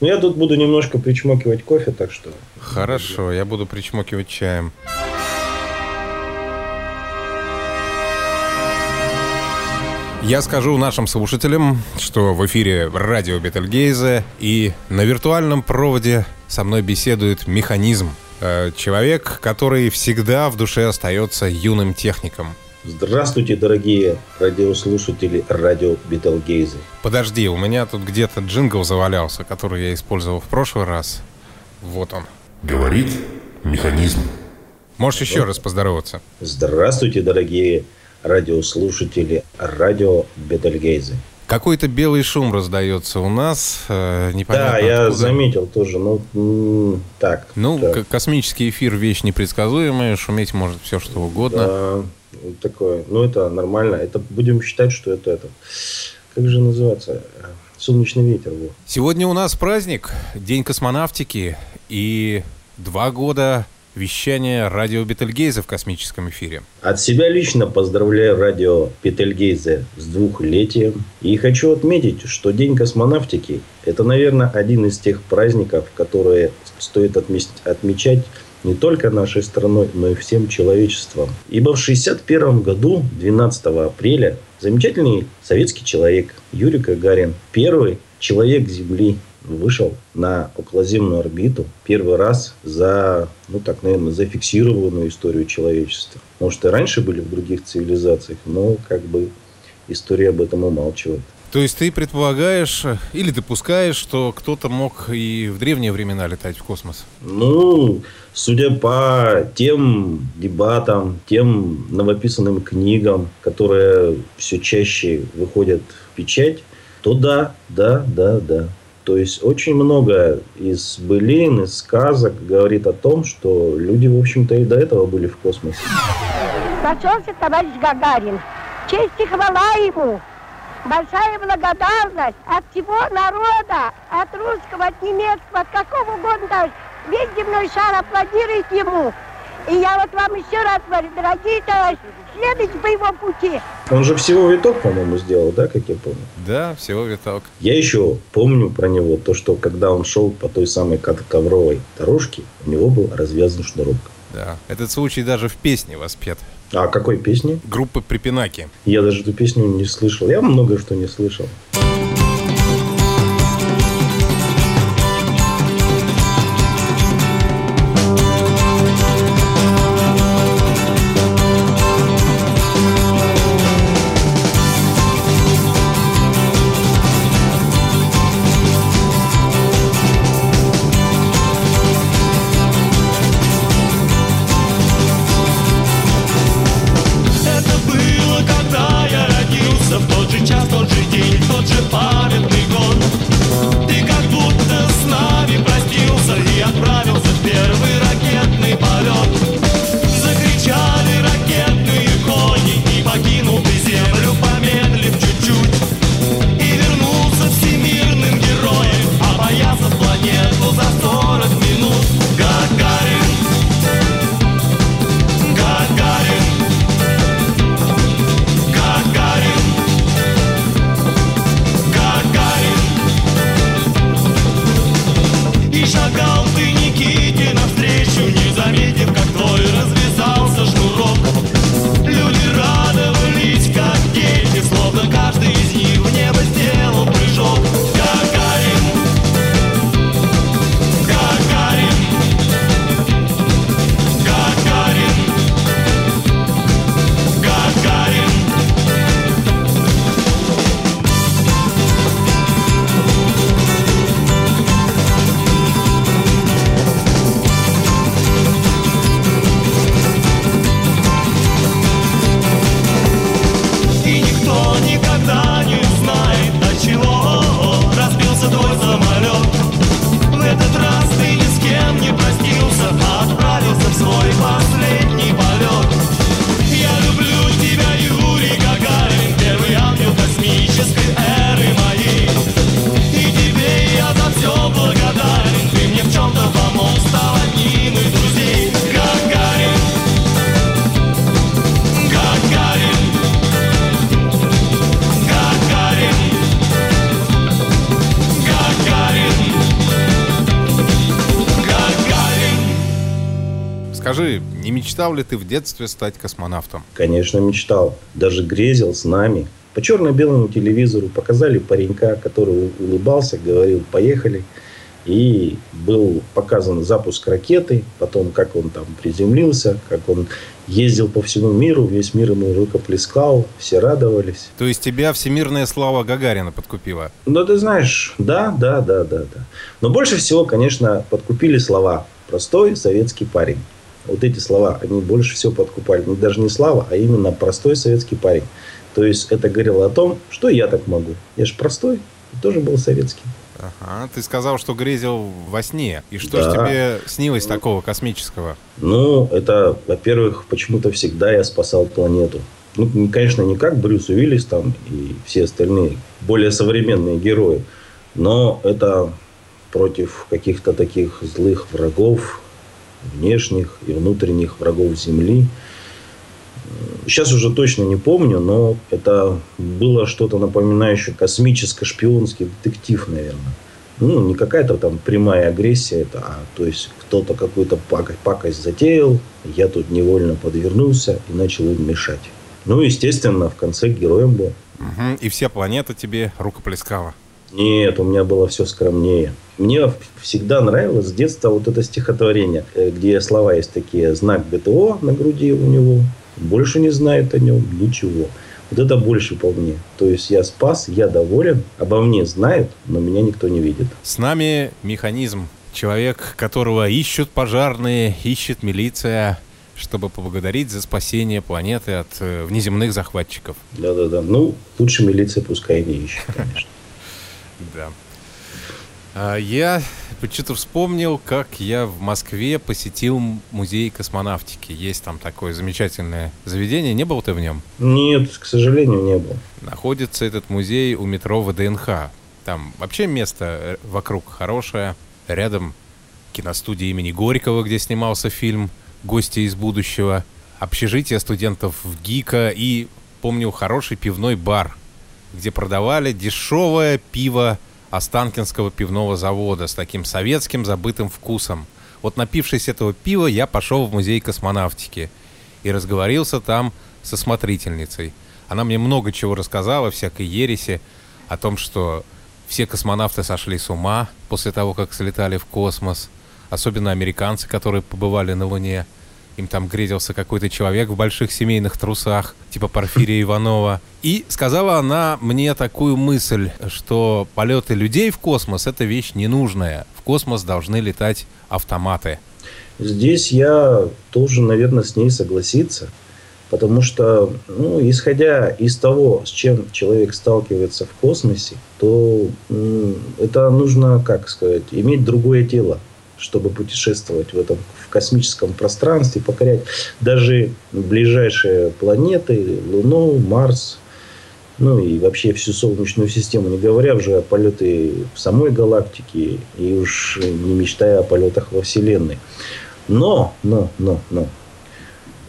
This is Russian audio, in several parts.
Ну, я тут буду немножко причмокивать кофе, так что... Хорошо, я буду причмокивать чаем. Я скажу нашим слушателям, что в эфире радио Бетельгейзе и на виртуальном проводе со мной беседует механизм. Э, человек, который всегда в душе остается юным техником. Здравствуйте, дорогие радиослушатели радио Бетельгейзе. Подожди, у меня тут где-то джингл завалялся, который я использовал в прошлый раз. Вот он. Говорит механизм. Можешь еще раз поздороваться. Здравствуйте, дорогие радиослушатели радио Бетельгейзе. Какой-то белый шум раздается у нас. Э, непонятно Да, я откуда. заметил тоже. Ну, так. Ну, так. космический эфир вещь непредсказуемая, шуметь может все что угодно. Да, такое. Ну, это нормально. Это будем считать, что это это. Как же называется? Солнечный ветер. Во. Сегодня у нас праздник, День космонавтики и два года вещания радио Бетельгейзе в космическом эфире. От себя лично поздравляю радио Петельгейзе с двухлетием. И хочу отметить, что День космонавтики – это, наверное, один из тех праздников, которые стоит отмечать не только нашей страной, но и всем человечеством. Ибо в 1961 году, 12 апреля, замечательный советский человек Юрий Гагарин, первый человек Земли, вышел на околоземную орбиту первый раз за, ну так, наверное, зафиксированную историю человечества. Может, и раньше были в других цивилизациях, но как бы история об этом умалчивает. То есть ты предполагаешь э, или допускаешь, что кто-то мог и в древние времена летать в космос? Ну, судя по тем дебатам, тем новописанным книгам, которые все чаще выходят в печать, то да, да, да, да. То есть очень много из былин, из сказок говорит о том, что люди, в общем-то, и до этого были в космосе. Нашелся товарищ Гагарин. Честь и хвала ему. Большая благодарность от всего народа, от русского, от немецкого, от какого угодно. даже. Весь земной шар аплодирует ему. И я вот вам еще раз говорю, дорогие товарищи, следуйте по его пути. Он же всего виток, по-моему, сделал, да, как я помню? Да, всего виток. Я еще помню про него то, что когда он шел по той самой ков- ковровой дорожке, у него был развязан шнурок. Да. Этот случай даже в песне воспет. А какой песни? Группы Припинаки. Я даже эту песню не слышал. Я много что не слышал. Скажи, не мечтал ли ты в детстве стать космонавтом? Конечно, мечтал. Даже грезил с нами. По черно-белому телевизору показали паренька, который улыбался, говорил «поехали». И был показан запуск ракеты, потом как он там приземлился, как он ездил по всему миру, весь мир ему рукоплескал, все радовались. То есть тебя всемирная слава Гагарина подкупила? Ну, ты знаешь, да, да, да, да, да. Но больше всего, конечно, подкупили слова «простой советский парень». Вот эти слова, они больше всего подкупали. Ну, даже не слава, а именно простой советский парень. То есть это говорило о том, что я так могу. Я же простой, тоже был советский. Ага, ты сказал, что грезил во сне. И что Да. же тебе снилось такого космического? Ну, это, во-первых, почему-то всегда я спасал планету. Ну, не- конечно, не как Брюс Уиллис там и все остальные более современные герои, но это против каких-то таких злых врагов, внешних и внутренних врагов Земли. Сейчас уже точно не помню, но это было что-то напоминающее космическо-шпионский детектив, наверное. Ну, не какая-то там прямая агрессия, это, а то есть кто-то какую-то пакость, пакость затеял, я тут невольно подвернулся и начал им мешать. Ну, естественно, в конце героем был. Мгм, И вся планета тебе рукоплескала. Нет, у меня было все скромнее. Мне всегда нравилось с детства вот это стихотворение, э, где слова есть такие, знак ГТО на груди у него, больше не знает о нем ничего. Вот это больше по мне. То есть я спас, я доволен, обо мне знают, но меня никто не видит. С нами механизм. Человек, которого ищут пожарные, ищет милиция, чтобы поблагодарить за спасение планеты от э, внеземных захватчиков. Да-да-да. Ну, лучше милиция пускай не ищет, конечно. Да. А, Я что-то вспомнил, как я в Москве посетил музей космонавтики. Есть там такое замечательное заведение. Не был ты в нем? Нет, к сожалению, не было. Находится этот музей у метро ВДНХ. Там вообще место э, вокруг хорошее. Рядом киностудия имени Горького, где снимался фильм «Гости из будущего». Общежитие студентов в ГИКа и, помню, хороший пивной бар, где продавали дешевое пиво Останкинского пивного завода с таким советским забытым вкусом. Вот напившись этого пива, я пошел в музей космонавтики и разговорился там со смотрительницей. Она мне много чего рассказала, всякой ереси, о том, что все космонавты сошли с ума после того, как слетали в космос. Особенно американцы, которые побывали на Луне. Им там грезился какой-то человек в больших семейных трусах, типа Порфирия Иванова. И сказала она мне такую мысль, что полеты людей в космос — это вещь ненужная. В космос должны летать автоматы. Здесь я должен, наверное, с ней согласиться. Потому что, ну, исходя из того, с чем человек сталкивается в космосе, то это нужно, как сказать, иметь другое тело, чтобы путешествовать в этом космическом пространстве, покорять даже ближайшие планеты, Луну, Марс, ну и вообще всю Солнечную систему, не говоря уже о полеты в самой галактике и уж не мечтая о полетах во Вселенной. Но, но, но, но,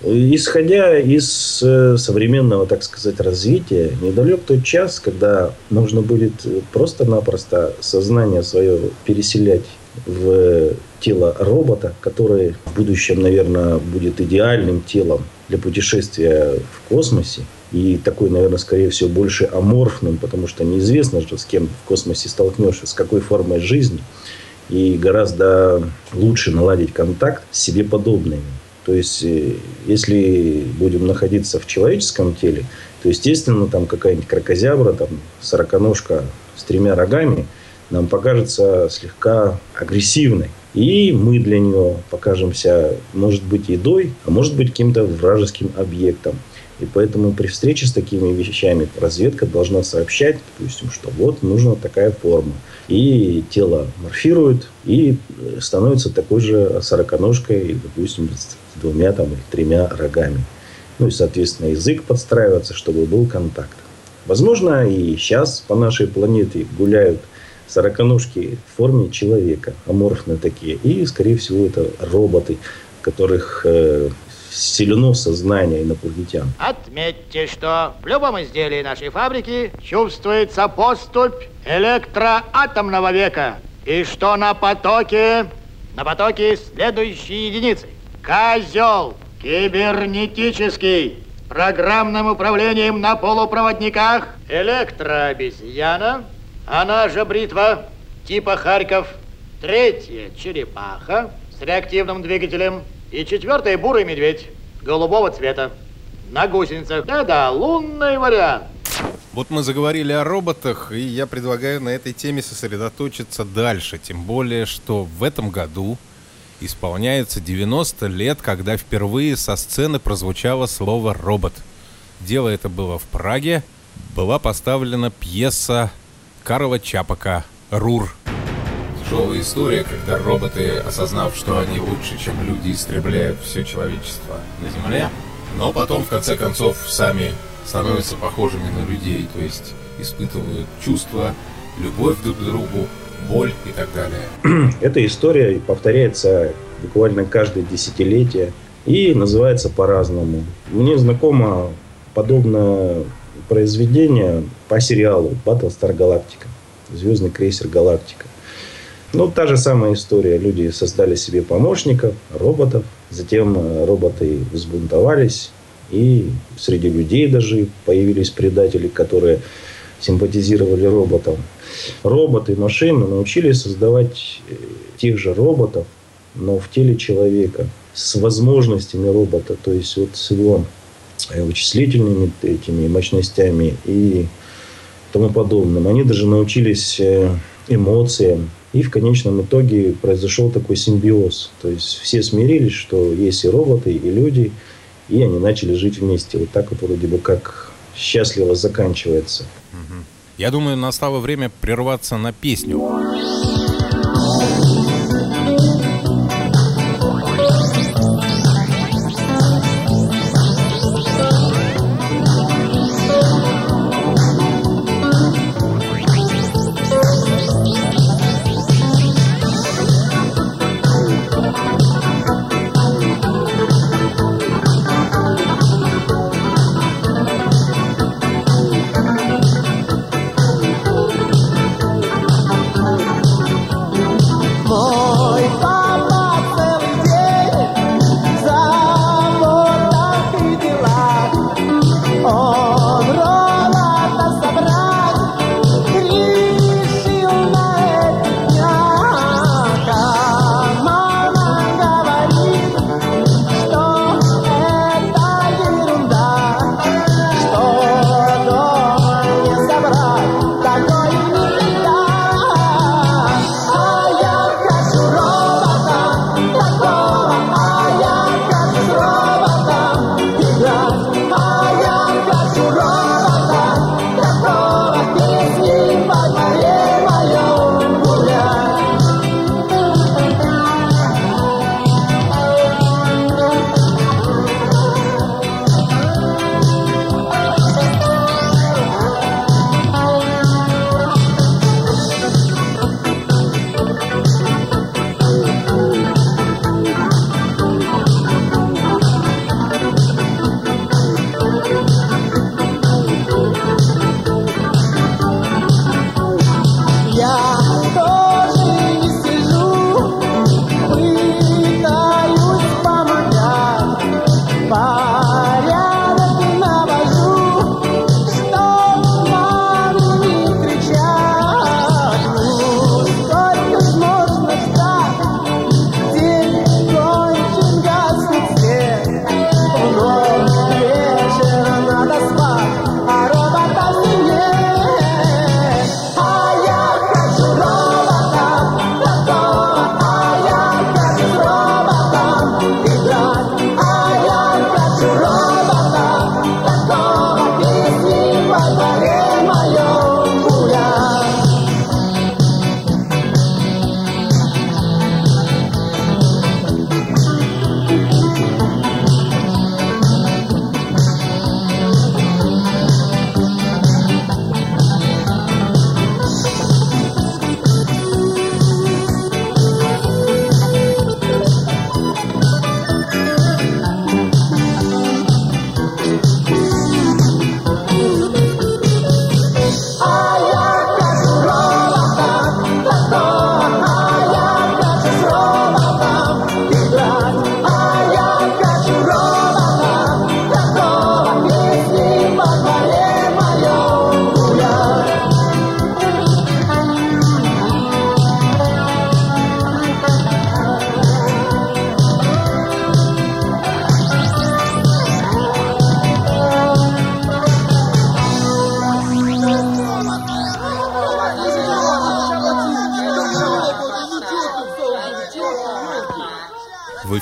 исходя из э, современного, так сказать, развития, недалек тот час, когда нужно будет просто-напросто сознание свое переселять в тело робота, который в будущем, наверное, будет идеальным телом для путешествия в космосе. И такой, наверное, скорее всего, больше аморфным, потому что неизвестно же, с кем в космосе столкнешься, с какой формой жизни. И гораздо лучше наладить контакт с себе подобными. То есть, э, если будем находиться в человеческом теле, то, естественно, там какая-нибудь крокозябра, там, сороконожка с тремя рогами нам покажется слегка агрессивной. И мы для нее покажемся, может быть, едой, а может быть, каким-то вражеским объектом. И поэтому при встрече с такими вещами разведка должна сообщать, допустим, что вот нужна такая форма. И тело морфирует и становится такой же сороконожкой, допустим, с двумя там, или тремя рогами. Ну и, соответственно, язык подстраивается, чтобы был контакт. Возможно, и сейчас по нашей планете гуляют сороконожки в форме человека, аморфные такие. И, скорее всего, это роботы, которых э, силено сознание инопланетян. Отметьте, что в любом изделии нашей фабрики чувствуется поступь электроатомного века. И что на потоке, на потоке следующие единицы. Козел кибернетический программным управлением на полупроводниках электрообезьяна, она же бритва типа Харьков, третья черепаха с реактивным двигателем и четвертая бурый медведь голубого цвета на гусеницах. Да-да, лунный вариант. Вот мы заговорили о роботах, и я предлагаю на этой теме сосредоточиться дальше. Тем более, что в этом году исполняется 90 лет, когда впервые со сцены прозвучало слово «робот». Дело это было в Праге. Была поставлена пьеса Карла Чапака «Рур». Тяжелая история, когда роботы, осознав, что они лучше, чем люди, истребляют все человечество на Земле, но потом, в конце концов, сами становятся похожими на людей, то есть испытывают чувства, любовь друг к другу, боль и так далее. Эта история повторяется буквально каждое десятилетие и называется по-разному. Мне знакомо подобное произведение по сериалу Battlestar Galactica. Звездный крейсер Галактика. Ну, та же самая история. Люди создали себе помощников, роботов. Затем э, роботы взбунтовались. И среди людей даже появились предатели, которые симпатизировали роботам. Роботы и машины научились создавать э, тех же роботов, но в теле человека, с возможностями робота, то есть вот с его вычислительными этими мощностями и тому подобным. Они даже научились эмоциям, и в конечном итоге произошел такой симбиоз. То есть все смирились, что есть и роботы, и люди, и они начали жить вместе. Вот так вот вроде бы как счастливо заканчивается. Я думаю, настало время прерваться на песню.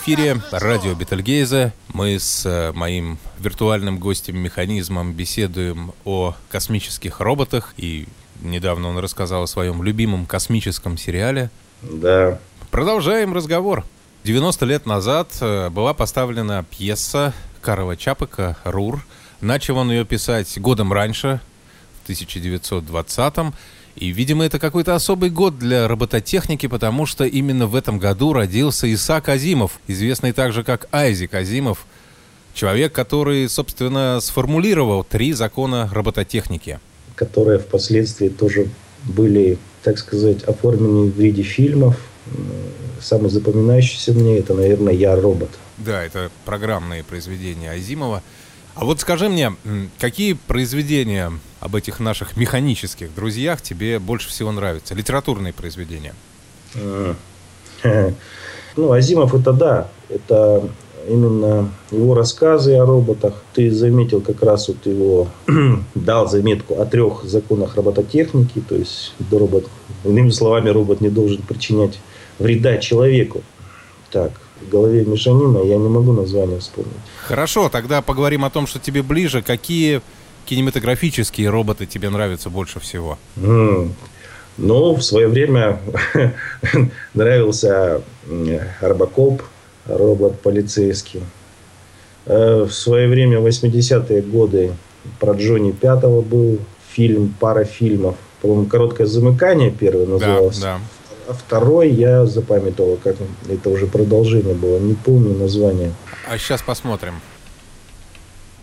Эфире радио Бетельгейзе. Мы с э, моим виртуальным гостем-механизмом беседуем о космических роботах. И недавно он рассказал о своем любимом космическом сериале. Да. Продолжаем разговор. 90 лет назад э, была поставлена пьеса Карова Чапыка «Рур». Начал он ее писать годом раньше, в 1920-м. И, видимо, это какой-то особый год для робототехники, потому что именно в этом году родился Исаак Азимов, известный также как Айзек Азимов, человек, который, собственно, сформулировал три закона робототехники. Которые впоследствии тоже были, так сказать, оформлены в виде фильмов. Самый запоминающийся мне это, наверное, «Я робот». Да, это программные произведения Азимова. А вот скажи мне, какие произведения об этих наших механических друзьях тебе больше всего нравятся? Литературные произведения. Ну, Азимов это да. Это именно его рассказы о роботах. Ты заметил как раз вот его дал заметку о трех законах робототехники. То есть робот, иными словами, робот не должен причинять вреда человеку. Так, в голове мешанина, я не могу название вспомнить. Хорошо, тогда поговорим о том, что тебе ближе. Какие кинематографические роботы тебе нравятся больше всего? Mm. Ну, в свое время нравился Арбакоп, робот полицейский. Э, в свое время, 80-е годы, про Джонни Пятого был фильм, пара фильмов. По-моему, «Короткое замыкание» первый назывался. Да, да. А второй я запамятовал, как это уже продолжение было. Не помню название. А сейчас посмотрим.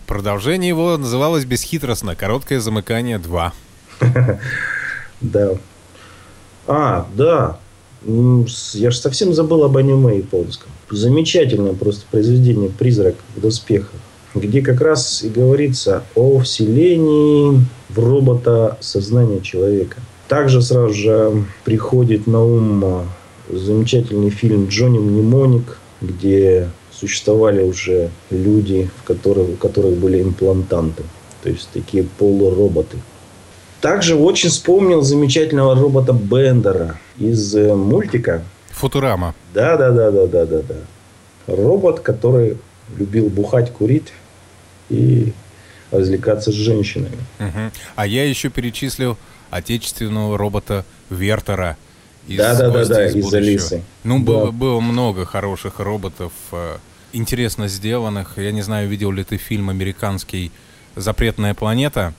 Продолжение его называлось бесхитростно «Короткое замыкание 2». Да. А, да. Я же совсем забыл об аниме японском. Замечательное просто произведение «Призрак в доспехах», где как раз и говорится о вселении в робота сознания человека. Также сразу же приходит на ум замечательный фильм «Джонни Мнемоник», где существовали уже люди, в которых, у которых были имплантанты. То есть такие полуроботы. Также очень вспомнил замечательного робота Бендера из э, мультика. Футурама. Да, да, да, да, да, да, да. Робот, который любил бухать, курить и развлекаться с женщинами. Угу. А я еще перечислил отечественного робота Вертера. Из да, да, да, да, из, из Алисы. Ну, да. было, было много хороших роботов, э, интересно сделанных. Я не знаю, видел ли ты фильм американский «Запретная планета».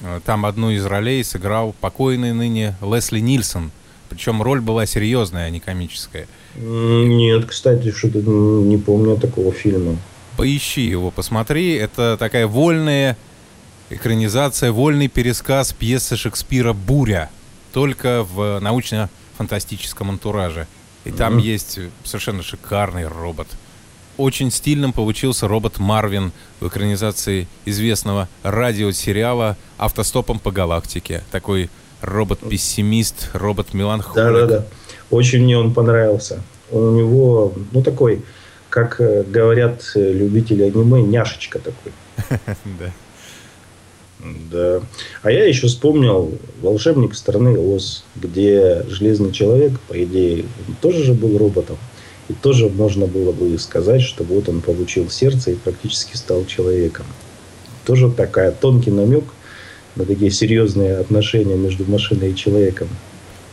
Э, там одну из ролей сыграл покойный ныне Лесли Нильсон. Причем роль была серьезная, а не комическая. Нет, кстати, что-то не помню такого фильма. Поищи его, посмотри. Это такая вольная экранизация, вольный пересказ пьесы Шекспира «Буря», только в научно-фантастическом антураже. И там mm-hmm. есть совершенно шикарный робот. Очень стильным получился робот Марвин в экранизации известного радиосериала «Автостопом по галактике». Такой робот-пессимист, робот-меланхолик. Да-да-да. Очень мне он понравился. Он у него, ну, такой, как э, говорят э, любители аниме, няшечка такой. Да. Да. А я еще вспомнил «Волшебник страны Оз», где Железный Человек, по идее, тоже же был роботом. И тоже можно было бы сказать, что вот он получил сердце и практически стал человеком. Тоже такая тонкий намек на такие серьезные отношения между машиной и человеком.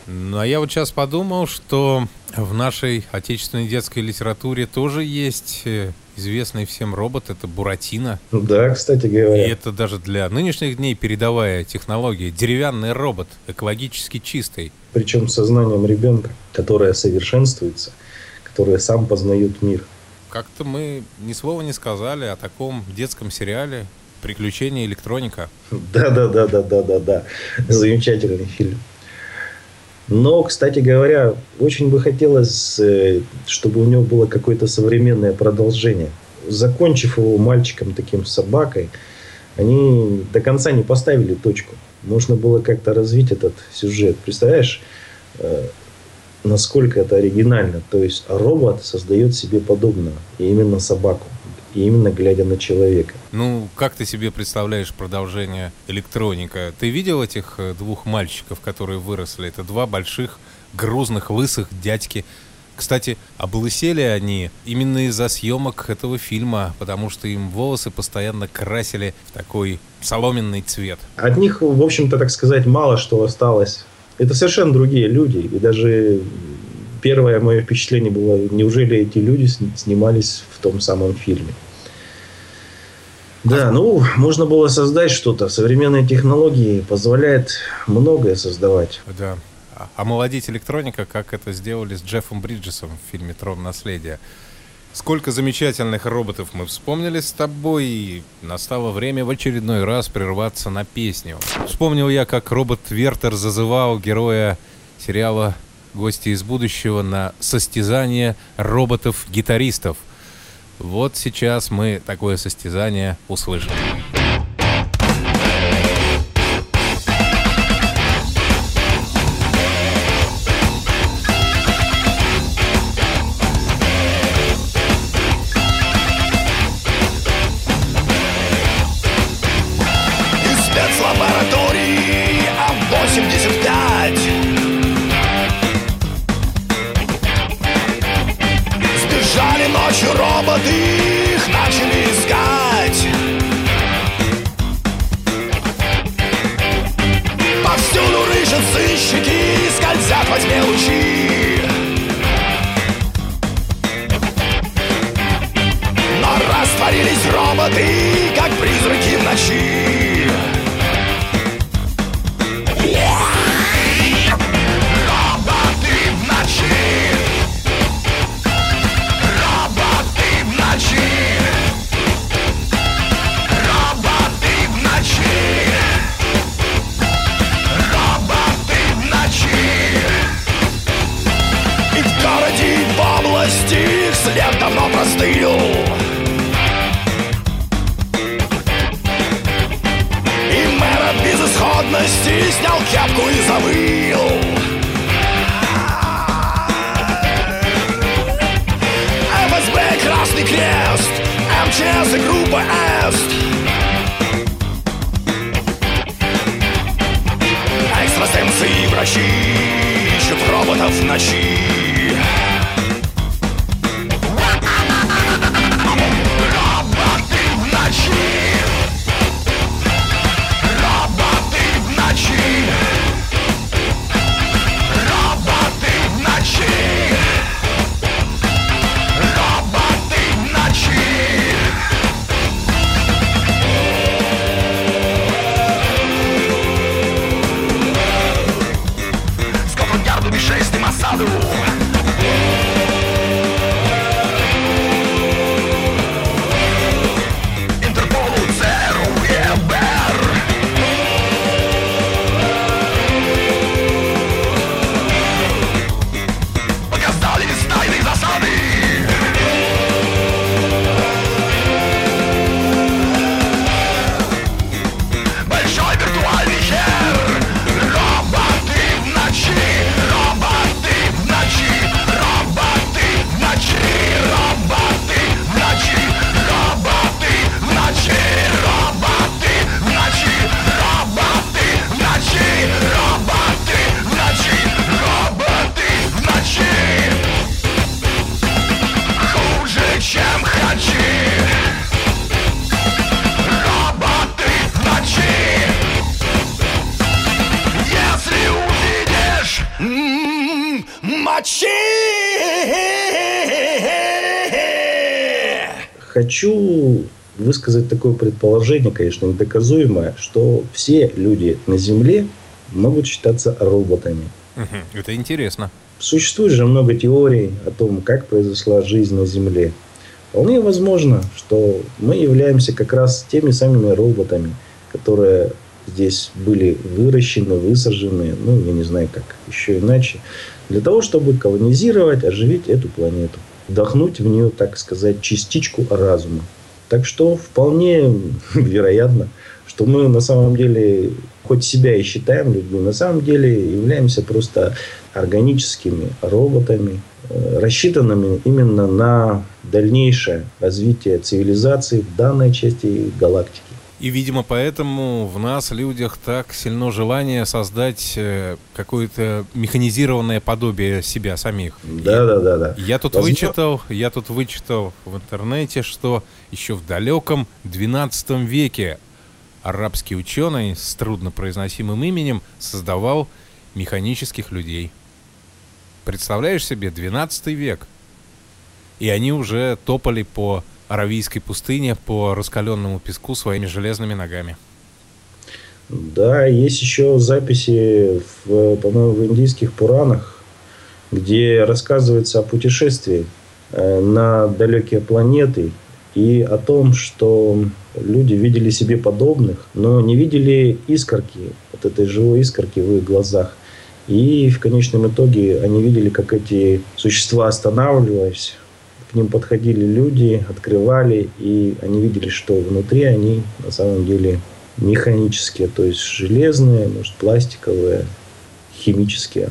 Ну, а я вот сейчас подумал, что в нашей отечественной детской литературе тоже есть э, известный всем робот, это Буратино. Да, кстати говоря. И это даже для нынешних дней передовая технология. Деревянный робот, экологически чистый. Причем сознанием ребенка, которое совершенствуется, которое сам познает мир. Как-то мы ни слова не сказали о таком детском сериале «Приключения электроника». Да-да-да-да-да-да-да. Замечательный фильм. Но, кстати говоря, очень бы хотелось, э, чтобы у него было какое-то современное продолжение. Закончив его мальчиком таким собакой, они до конца не поставили точку. Нужно было как-то развить этот сюжет. Представляешь, э, насколько это оригинально. То есть робот создает себе подобного, и именно собаку и именно глядя на человека. Ну, как ты себе представляешь продолжение электроника? Ты видел этих э, двух мальчиков, которые выросли? Это два больших, грузных, лысых дядьки Кстати, облысели они именно из-за съемок этого фильма, потому что им волосы постоянно красили в такой соломенный цвет. От них, в общем-то, так сказать, мало что осталось. Это совершенно другие люди. И даже первое мое впечатление было, неужели эти люди снимались в том самом фильме. Да, ну, можно было создать что-то. Современные технологии позволяют многое создавать. Да. Омолодить электроника, как это сделали с Джеффом Бриджесом в фильме «Трон наследия». Сколько замечательных роботов мы вспомнили с тобой, и настало время в очередной раз прерваться на песню. Вспомнил я, как робот Вертер зазывал героя сериала «Гости из будущего» на состязание роботов-гитаристов – вот сейчас мы такое состязание услышим. жадности Снял кепку и завыл. ФСБ Красный Крест МЧС и группа Эст Экстрасенсы и врачи Ищут роботов в ночи хочу высказать такое предположение, конечно, недоказуемое, что все люди на Земле могут считаться роботами. Это интересно. Существует же много теорий о том, как произошла жизнь на Земле. Вполне возможно, что мы являемся как раз теми самыми роботами, которые здесь были выращены, высажены, ну, я не знаю, как еще иначе, для того, чтобы колонизировать, оживить эту планету вдохнуть в нее, так сказать, частичку разума. Так что вполне вероятно, что мы на самом деле, хоть себя и считаем людьми, на самом деле являемся просто органическими роботами, э, рассчитанными именно на дальнейшее развитие цивилизации в данной части галактики. И, видимо, поэтому в нас, людях, так сильно желание создать э, какое-то механизированное подобие себя самих. Да, да, да, да. Я тут Возможно- вычитал, я тут вычитал в интернете, что еще в далеком 12 веке арабский ученый с труднопроизносимым именем создавал механических людей. Представляешь себе, 12 век. И они уже топали по Аравийской пустыне, по раскаленному песку своими железными ногами. Да, есть еще записи, в, по-моему, в индийских Пуранах, где рассказывается о путешествии э, на далекие планеты и о том, что люди видели себе подобных, но не видели искорки, вот этой живой искорки в их глазах. И в конечном итоге они видели, как эти существа останавливались, к ним подходили люди, открывали, и они видели, что внутри они на самом деле механические, то есть железные, может, пластиковые, химические.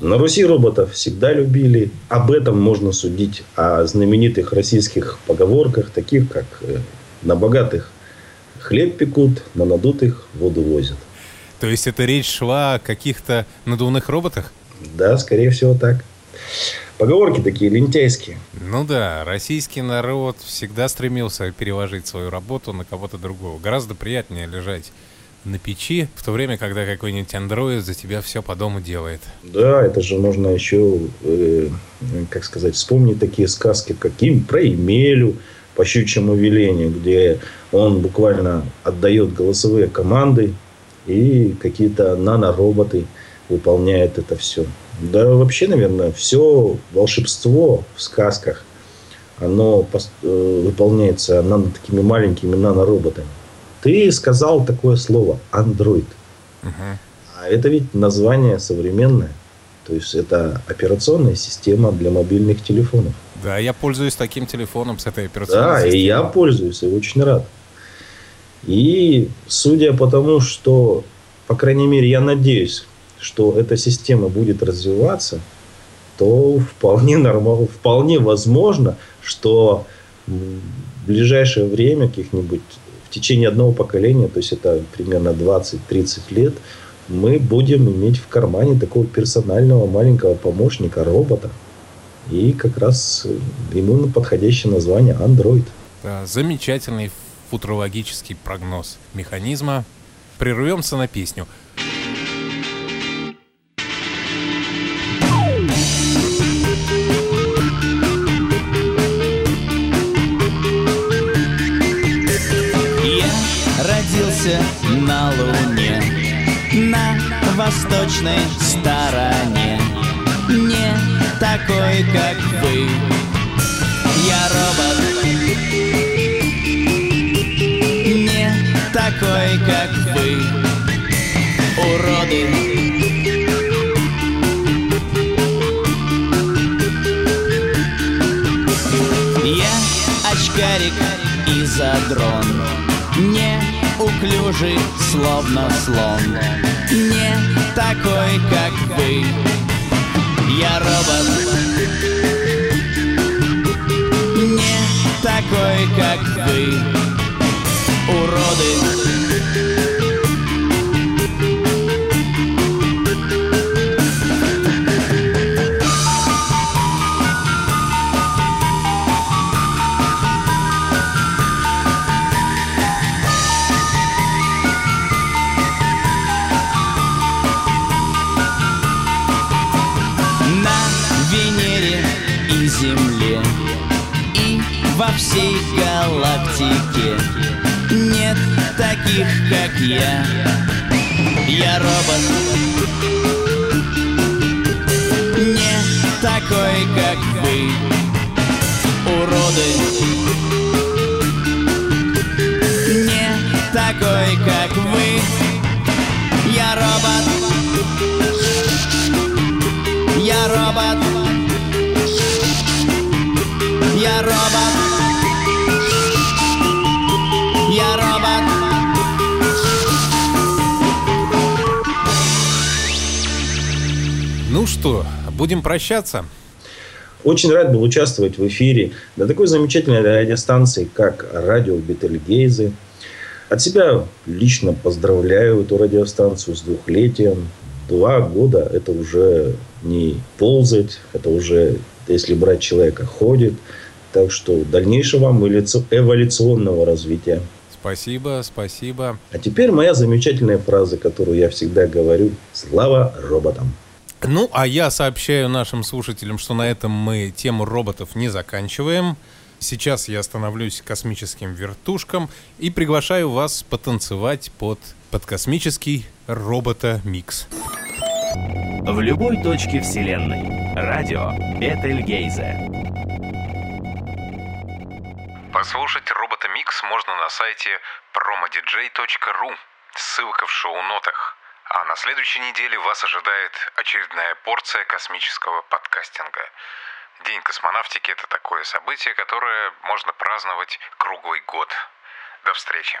На Руси роботов всегда любили. Об этом можно судить о знаменитых российских поговорках, таких как э, «на богатых хлеб пекут, на надутых воду возят». То есть это речь шла о каких-то надувных роботах? Да, скорее всего так. Поговорки такие лентяйские. Ну да, российский народ всегда стремился переложить свою работу на кого-то другого. Гораздо приятнее лежать на печи, в то время, когда какой-нибудь андроид за тебя все по дому делает. Да, это же можно еще, э, как сказать, вспомнить такие сказки, как им про Емелю по щучьему велению, где он буквально отдает голосовые команды, и какие-то нанороботы выполняют это все. Да, вообще, наверное, все волшебство в сказках, оно э, выполняется нано, такими маленькими нанороботами. Ты сказал такое слово «андроид». А это ведь название современное. То есть это операционная система для мобильных телефонов. Да, я пользуюсь таким телефоном с этой операционной Да, и я системой. пользуюсь и очень рад. И судя по тому, что, по крайней мере, я надеюсь, что эта система будет развиваться, то вполне нормально, вполне возможно, что в ближайшее время, каких-нибудь в течение одного поколения, то есть это примерно 20-30 лет, мы будем иметь в кармане такого персонального маленького помощника, робота. И как раз ему подходящее название Android. Замечательный футурологический прогноз механизма. Прервемся на песню. Восточной стороне. Не такой, как вы. Я робот. Не такой, как вы. Уроды. Я очкарик и задрон уклюжий, словно слон. Не такой, как вы. Я робот. Не такой, как вы. Уроды всей галактике нет таких, как я. Я робот. Не такой, как вы. Уроды. Не такой, как что, будем прощаться? Очень рад был участвовать в эфире на такой замечательной радиостанции, как радио Бетельгейзе. От себя лично поздравляю эту радиостанцию с двухлетием. Два года – это уже не ползать, это уже, если брать человека, ходит. Так что дальнейшего вам эволюционного развития. Спасибо, спасибо. А теперь моя замечательная фраза, которую я всегда говорю. Слава роботам! Ну, а я сообщаю нашим слушателям, что на этом мы тему роботов не заканчиваем. Сейчас я становлюсь космическим вертушком и приглашаю вас потанцевать под, под космический робота-микс. В любой точке Вселенной. Радио Бетельгейзе. Послушать робота-микс можно на сайте promodj.ru. Ссылка в шоу-нотах. А на следующей неделе вас ожидает очередная порция космического подкастинга. День космонавтики – это такое событие, которое можно праздновать круглый год. До встречи.